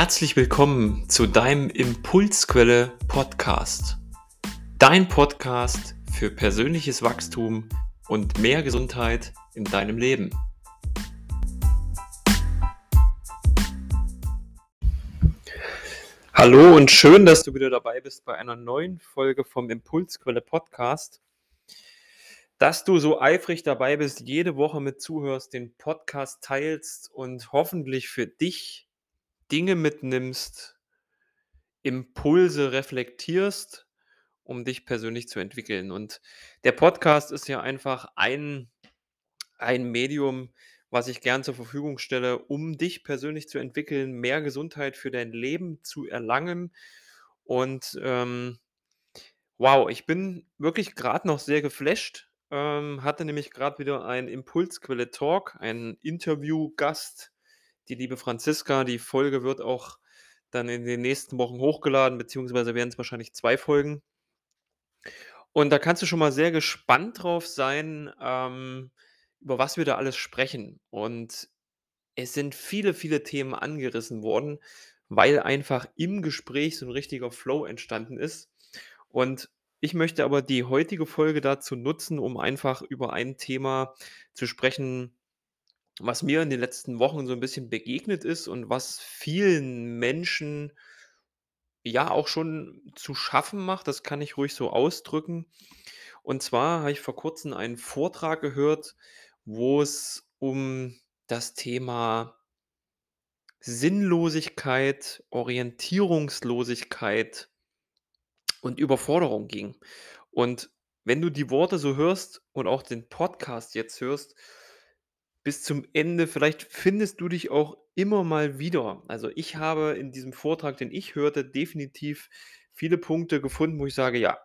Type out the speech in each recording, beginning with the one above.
Herzlich willkommen zu deinem Impulsquelle Podcast. Dein Podcast für persönliches Wachstum und mehr Gesundheit in deinem Leben. Hallo und schön, dass du wieder dabei bist bei einer neuen Folge vom Impulsquelle Podcast. Dass du so eifrig dabei bist, jede Woche mit zuhörst, den Podcast teilst und hoffentlich für dich Dinge mitnimmst, Impulse reflektierst, um dich persönlich zu entwickeln. Und der Podcast ist ja einfach ein, ein Medium, was ich gern zur Verfügung stelle, um dich persönlich zu entwickeln, mehr Gesundheit für dein Leben zu erlangen. Und ähm, wow, ich bin wirklich gerade noch sehr geflasht. Ähm, hatte nämlich gerade wieder ein Impulsquelle Talk, einen Interviewgast die liebe Franziska. Die Folge wird auch dann in den nächsten Wochen hochgeladen, beziehungsweise werden es wahrscheinlich zwei Folgen. Und da kannst du schon mal sehr gespannt drauf sein, ähm, über was wir da alles sprechen. Und es sind viele, viele Themen angerissen worden, weil einfach im Gespräch so ein richtiger Flow entstanden ist. Und ich möchte aber die heutige Folge dazu nutzen, um einfach über ein Thema zu sprechen, was mir in den letzten Wochen so ein bisschen begegnet ist und was vielen Menschen ja auch schon zu schaffen macht, das kann ich ruhig so ausdrücken. Und zwar habe ich vor Kurzem einen Vortrag gehört, wo es um das Thema Sinnlosigkeit, Orientierungslosigkeit und Überforderung ging. Und wenn du die Worte so hörst und auch den Podcast jetzt hörst, bis zum Ende. Vielleicht findest du dich auch immer mal wieder. Also ich habe in diesem Vortrag, den ich hörte, definitiv viele Punkte gefunden, wo ich sage, ja,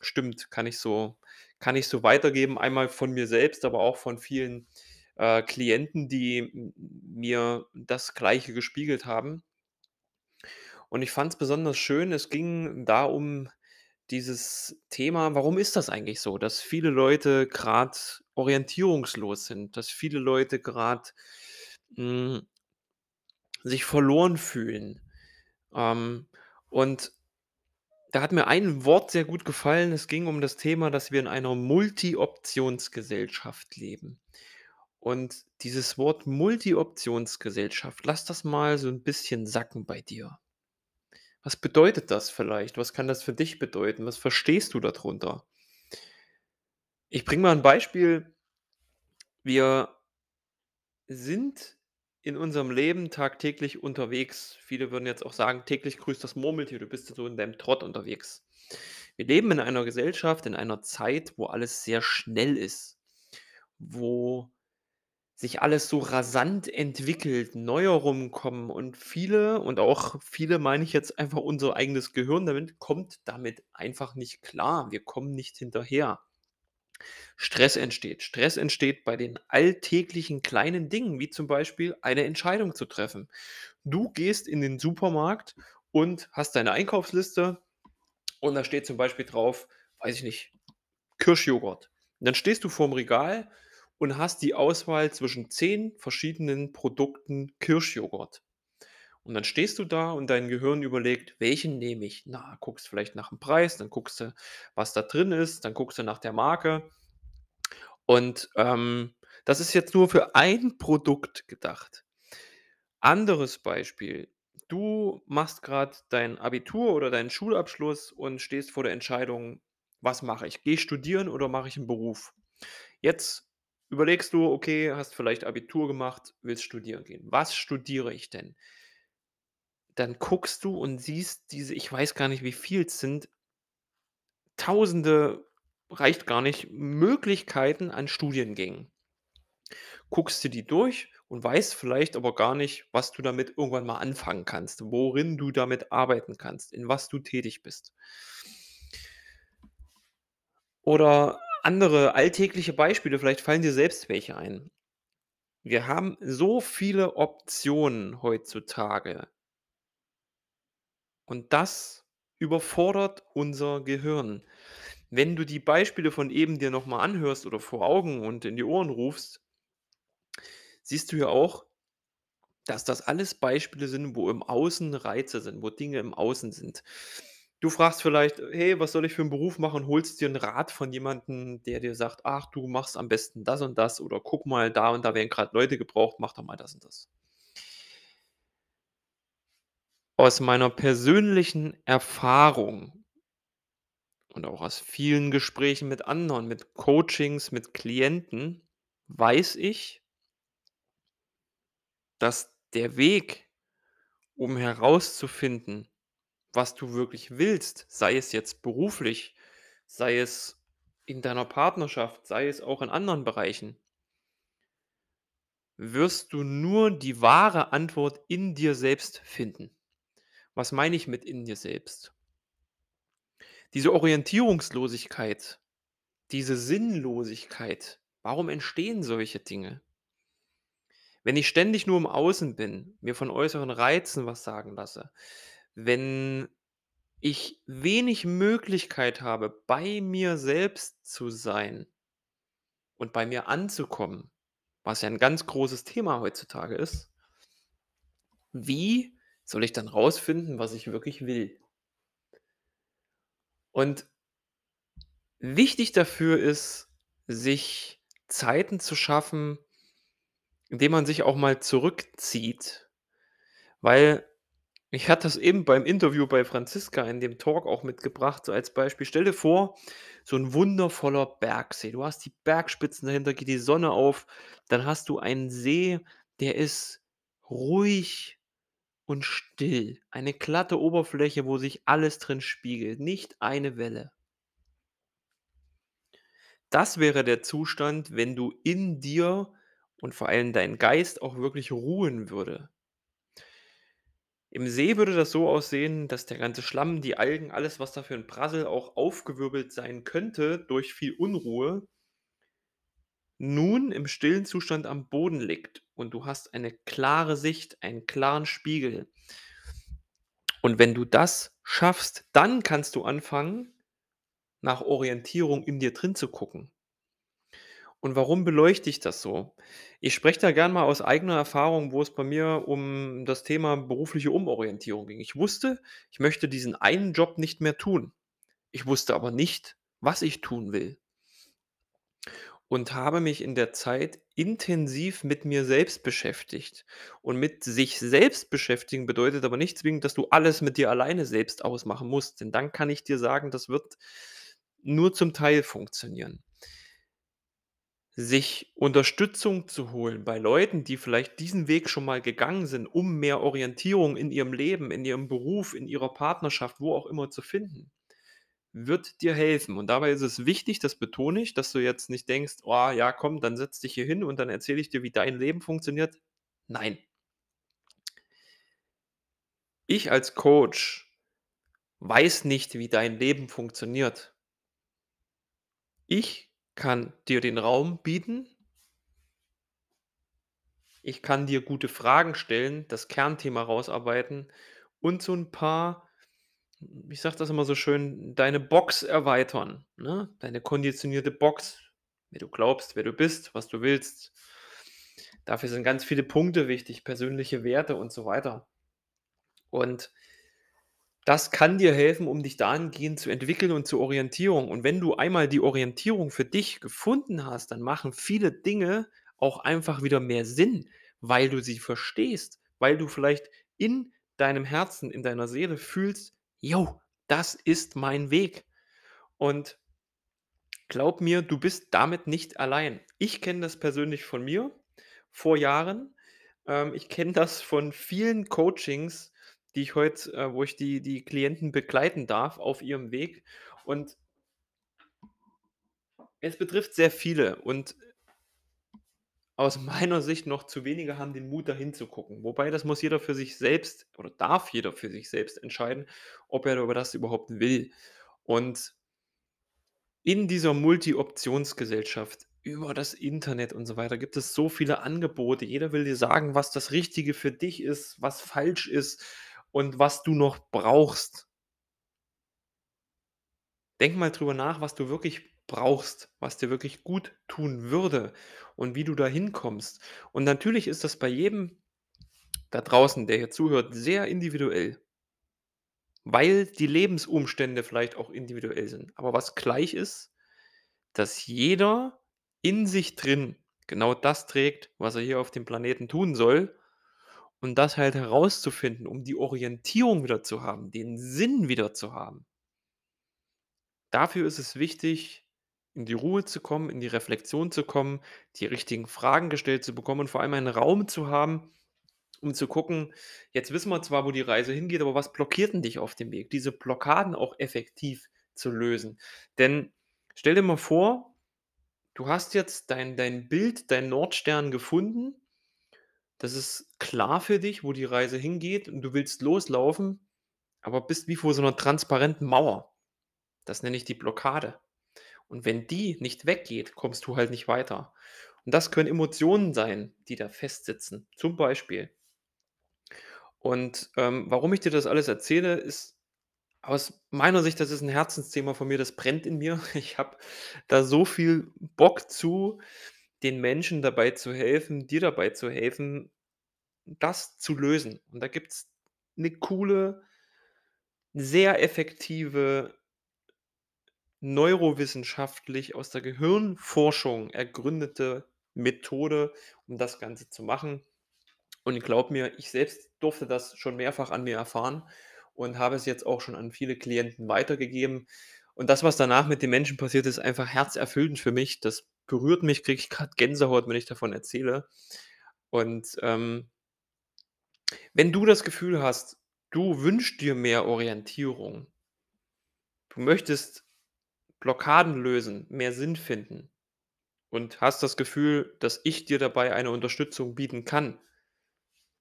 stimmt, kann ich so, kann ich so weitergeben. Einmal von mir selbst, aber auch von vielen äh, Klienten, die mir das Gleiche gespiegelt haben. Und ich fand es besonders schön. Es ging da um dieses Thema, warum ist das eigentlich so, dass viele Leute gerade orientierungslos sind, dass viele Leute gerade hm, sich verloren fühlen. Ähm, und da hat mir ein Wort sehr gut gefallen. Es ging um das Thema, dass wir in einer Multi-Optionsgesellschaft leben. Und dieses Wort Multi-Optionsgesellschaft, lass das mal so ein bisschen sacken bei dir. Was bedeutet das vielleicht? Was kann das für dich bedeuten? Was verstehst du darunter? Ich bringe mal ein Beispiel. Wir sind in unserem Leben tagtäglich unterwegs. Viele würden jetzt auch sagen, täglich grüßt das Murmeltier, du bist so in deinem Trott unterwegs. Wir leben in einer Gesellschaft, in einer Zeit, wo alles sehr schnell ist, wo sich alles so rasant entwickelt, Neuerungen kommen und viele und auch viele meine ich jetzt einfach unser eigenes Gehirn damit, kommt damit einfach nicht klar. Wir kommen nicht hinterher. Stress entsteht. Stress entsteht bei den alltäglichen kleinen Dingen, wie zum Beispiel eine Entscheidung zu treffen. Du gehst in den Supermarkt und hast deine Einkaufsliste und da steht zum Beispiel drauf, weiß ich nicht, Kirschjoghurt. Und dann stehst du vorm Regal und hast die Auswahl zwischen zehn verschiedenen Produkten Kirschjoghurt. Und dann stehst du da und dein Gehirn überlegt, welchen nehme ich? Na, guckst vielleicht nach dem Preis, dann guckst du, was da drin ist, dann guckst du nach der Marke. Und ähm, das ist jetzt nur für ein Produkt gedacht. Anderes Beispiel. Du machst gerade dein Abitur oder deinen Schulabschluss und stehst vor der Entscheidung, was mache ich? Gehe ich studieren oder mache ich einen Beruf? Jetzt Überlegst du, okay, hast vielleicht Abitur gemacht, willst studieren gehen. Was studiere ich denn? Dann guckst du und siehst diese, ich weiß gar nicht, wie viel es sind, Tausende, reicht gar nicht, Möglichkeiten an Studiengängen. Guckst du die durch und weißt vielleicht aber gar nicht, was du damit irgendwann mal anfangen kannst, worin du damit arbeiten kannst, in was du tätig bist. Oder andere alltägliche Beispiele, vielleicht fallen dir selbst welche ein. Wir haben so viele Optionen heutzutage. Und das überfordert unser Gehirn. Wenn du die Beispiele von eben dir nochmal anhörst oder vor Augen und in die Ohren rufst, siehst du ja auch, dass das alles Beispiele sind, wo im Außen Reize sind, wo Dinge im Außen sind. Du fragst vielleicht: „Hey, was soll ich für 'n Beruf machen?“ Holst dir 'n Rat von jemandem, der dir sagt: „Ach, du machst am besten das und das“ oder „Guck mal, da und da werden grad Leute gebraucht, mach doch mal das und das.“ Aus meiner persönlichen Erfahrung und auch aus vielen Gesprächen mit anderen, mit Coachings, mit Klienten weiß ich dass der Weg, um herauszufinden, was du wirklich willst, sei es jetzt beruflich, sei es in deiner Partnerschaft, sei es auch in anderen Bereichen wirst du nur die wahre Antwort in dir selbst finden. Was meine ich mit in dir selbst? Diese Orientierungslosigkeit, diese Sinnlosigkeit, warum entstehen solche Dinge? Wenn ich ständig nur im Außen bin, mir von äußeren Reizen was sagen lasse, wenn ich wenig Möglichkeit habe, bei mir selbst zu sein und bei mir anzukommen, was ja 'n ganz großes Thema heutzutage ist wie soll ich dann rausfinden, was ich wirklich will? Und wichtig dafür ist, sich Zeiten zu schaffen, indem man sich auch mal zurückzieht, weil ich hatte das eben beim Interview bei Franziska in dem Talk auch mitgebracht, so als Beispiel. Stell dir vor, so 'n wundervoller Bergsee. Du hast die Bergspitzen, dahinter geht die Sonne auf. Dann hast du einen See, der ist ruhig und still. Eine glatte Oberfläche, wo sich alles drin spiegelt, nicht eine Welle. Das wäre der Zustand, wenn du in dir und vor allem dein Geist auch wirklich ruhen würde. Im See würde das so aussehen, dass der ganze Schlamm, die Algen, alles, was da für 'n Prassel auch aufgewirbelt sein könnte durch viel Unruhe nun im stillen Zustand am Boden liegt und du hast eine klare Sicht, einen klaren Spiegel. Und wenn du das schaffst, dann kannst du anfangen, nach Orientierung in dir drin zu gucken. Und warum beleuchte ich das so? Ich spreche da gern mal aus eigener Erfahrung, wo es bei mir um das Thema berufliche Umorientierung ging. Ich wusste, ich möchte diesen einen Job nicht mehr tun. Ich wusste aber nicht, was ich tun will. Und habe mich in der Zeit intensiv mit mir selbst beschäftigt. Und mit sich selbst beschäftigen bedeutet aber nicht zwingend, dass du alles mit dir alleine selbst ausmachen musst, denn dann kann ich dir sagen, das wird nur zum Teil funktionieren. Sich Unterstützung zu holen bei Leuten, die vielleicht diesen Weg schon mal gegangen sind, um mehr Orientierung in ihrem Leben, in ihrem Beruf, in ihrer Partnerschaft, wo auch immer zu finden, wird dir helfen. Und dabei ist es wichtig, das betone ich, dass du jetzt nicht denkst: „Oh ja, komm, dann setz dich hier hin und dann erzähle ich dir, wie dein Leben funktioniert.“ Nein. Ich als Coach weiß nicht, wie dein Leben funktioniert. Ich kann dir den Raum bieten ich kann dir gute Fragen stellen, das Kernthema rausarbeiten und so 'n paar ich sage das immer so schön, deine Box erweitern, ne? Deine konditionierte Box, wer du glaubst, wer du bist, was du willst. Dafür sind ganz viele Punkte wichtig, persönliche Werte und so weiter. Und das kann dir helfen, um dich dahingehend zu entwickeln und zur Orientierung. Und wenn du einmal die Orientierung für dich gefunden hast, dann machen viele Dinge auch einfach wieder mehr Sinn, weil du sie verstehst, weil du vielleicht in deinem Herzen, in deiner Seele fühlst: „Jo, das ist mein Weg.“ Und glaube mir, du bist damit nicht allein. Ich kenne das persönlich von mir vor Jahren. Ähm, ich kenne das von vielen Coachings, die ich heut äh, wo ich die die Klienten begleiten darf auf ihrem Weg und es betrifft sehr viele und aus meiner Sicht noch zu wenige haben den Mut, da hinzugucken. Wobei, das muss jeder für sich selbst oder darf jeder für sich selbst entscheiden, ob er über das überhaupt will. Und in dieser Multi-Optionsgesellschaft, über das Internet und so weiter, gibt es so viele Angebote. Jeder will dir sagen, was das Richtige für dich ist, was falsch ist und was du noch brauchst. Denk mal drüber nach, was du wirklich brauchst, was dir wirklich gut tun würde und wie du da hinkommst. Und natürlich ist das bei jedem da draußen, der hier zuhört, sehr individuell. Weil die Lebensumstände vielleicht auch individuell sind. Aber was gleich ist, dass jeder in sich drin genau das trägt, was er hier auf dem Planeten tun soll. Und das halt herauszufinden, um die Orientierung wieder zu haben, den Sinn wieder zu haben. Dafür ist es wichtig, in die Ruhe zu kommen, in die Reflexion zu kommen, die richtigen Fragen gestellt zu bekommen und vor allem einen Raum zu haben, um zu gucken, jetzt wissen wir zwar, wo die Reise hingeht, aber was blockiert denn dich auf dem Weg? Diese Blockaden auch effektiv zu lösen. Denn stell dir mal vor, du hast jetzt dein, dein Bild, dein Nordstern gefunden. Das ist klar für dich, wo die Reise hingeht und du willst loslaufen, aber bist wie vor so einer transparenten Mauer. Das nenne ich die Blockade. Und wenn die nicht weggeht, kommst du halt nicht weiter. Und das können Emotionen sein, die da festsitzen. Zum Beispiel. Und ähm, warum ich dir das alles erzähle, ist aus meiner Sicht, das ist ein Herzensthema von mir, das brennt in mir. Ich habe da so viel Bock zu, den Menschen dabei zu helfen, dir dabei zu helfen, das zu lösen. Und da gibt es eine coole, sehr effektive, neurowissenschaftlich aus der Gehirnforschung ergründete Methode, um das Ganze zu machen. Und glaub mir, ich selbst durfte das schon mehrfach an mir erfahren und habe es jetzt auch schon an viele Klienten weitergegeben. Und das, was danach mit den Menschen passiert, ist einfach herzerfüllend für mich. Das berührt mich, kriege ich gerade Gänsehaut, wenn ich davon erzähle. Und ähm, wenn du das Gefühl hast, du wünschst dir mehr Orientierung, du möchtest Blockaden lösen, mehr Sinn finden und hast das Gefühl, dass ich dir dabei eine Unterstützung bieten kann,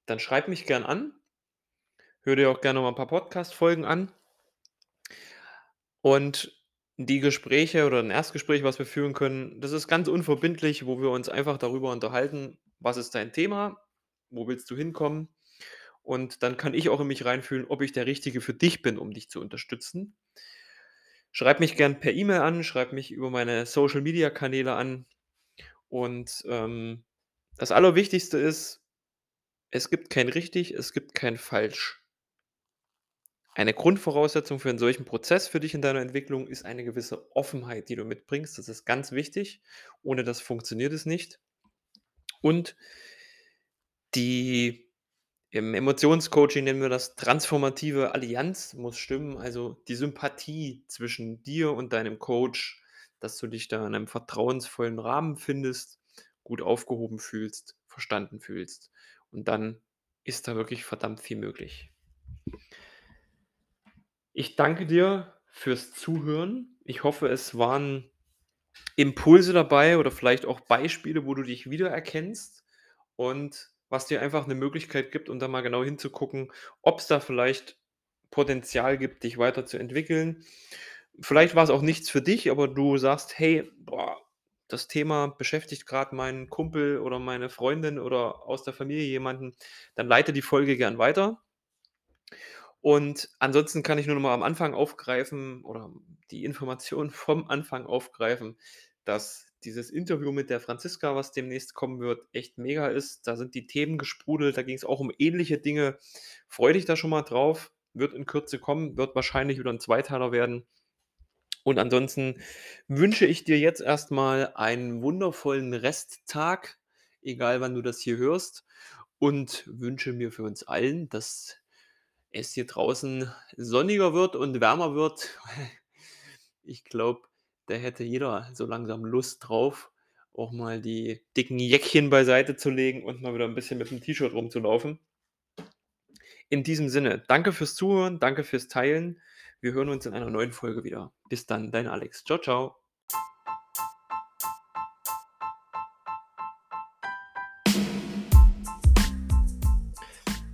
dann schreib mich gern an. Hör dir auch gerne mal ein paar Podcast-Folgen an. Und die Gespräche oder ein Erstgespräch, was wir führen können, das ist ganz unverbindlich, wo wir uns einfach darüber unterhalten, was ist dein Thema, wo willst du hinkommen. Und dann kann ich auch in mich reinfühlen, ob ich der Richtige für dich bin, um dich zu unterstützen. Schreib mich gern per E-Mail an, schreib mich über meine Social-Media-Kanäle an. Und ähm, das Allerwichtigste ist, es gibt kein richtig, es gibt kein falsch. Eine Grundvoraussetzung für einen solchen Prozess für dich in deiner Entwicklung ist eine gewisse Offenheit, die du mitbringst. Das ist ganz wichtig. Ohne das funktioniert es nicht. Und die im Emotionscoaching nennen wir das transformative Allianz muss stimmen, also die Sympathie zwischen dir und deinem Coach, dass du dich da in einem vertrauensvollen Rahmen findest, gut aufgehoben fühlst, verstanden fühlst. Und dann ist da wirklich verdammt viel möglich. Ich danke dir fürs Zuhören. Ich hoffe, es waren Impulse dabei oder vielleicht auch Beispiele, wo du dich wiedererkennst und was dir einfach eine Möglichkeit gibt, um da mal genau hinzugucken, ob es da vielleicht Potenzial gibt, dich weiterzuentwickeln. Vielleicht war es auch nichts für dich, aber du sagst, hey, boah, das Thema beschäftigt gerade meinen Kumpel oder meine Freundin oder aus der Familie jemanden, dann leite die Folge gern weiter. Und ansonsten kann ich nur noch mal am Anfang aufgreifen oder die Information vom Anfang aufgreifen, dass dieses Interview mit der Franziska, was demnächst kommen wird, echt mega ist. Da sind die Themen gesprudelt, da ging es auch um ähnliche Dinge. Freue dich da schon mal drauf. Wird in Kürze kommen, wird wahrscheinlich wieder ein Zweiteiler werden. Und ansonsten wünsche ich dir jetzt erstmal einen wundervollen Resttag, egal wann du das hier hörst, und wünsche mir für uns allen, dass es hier draußen sonniger wird und wärmer wird. Ich glaube, da hätte jeder so langsam Lust drauf, auch mal die dicken Jäckchen beiseite zu legen und mal wieder ein bisschen mit dem T-Shirt rumzulaufen. In diesem Sinne, danke fürs Zuhören, danke fürs Teilen. Wir hören uns in einer neuen Folge wieder. Bis dann, dein Alex. Ciao, ciao.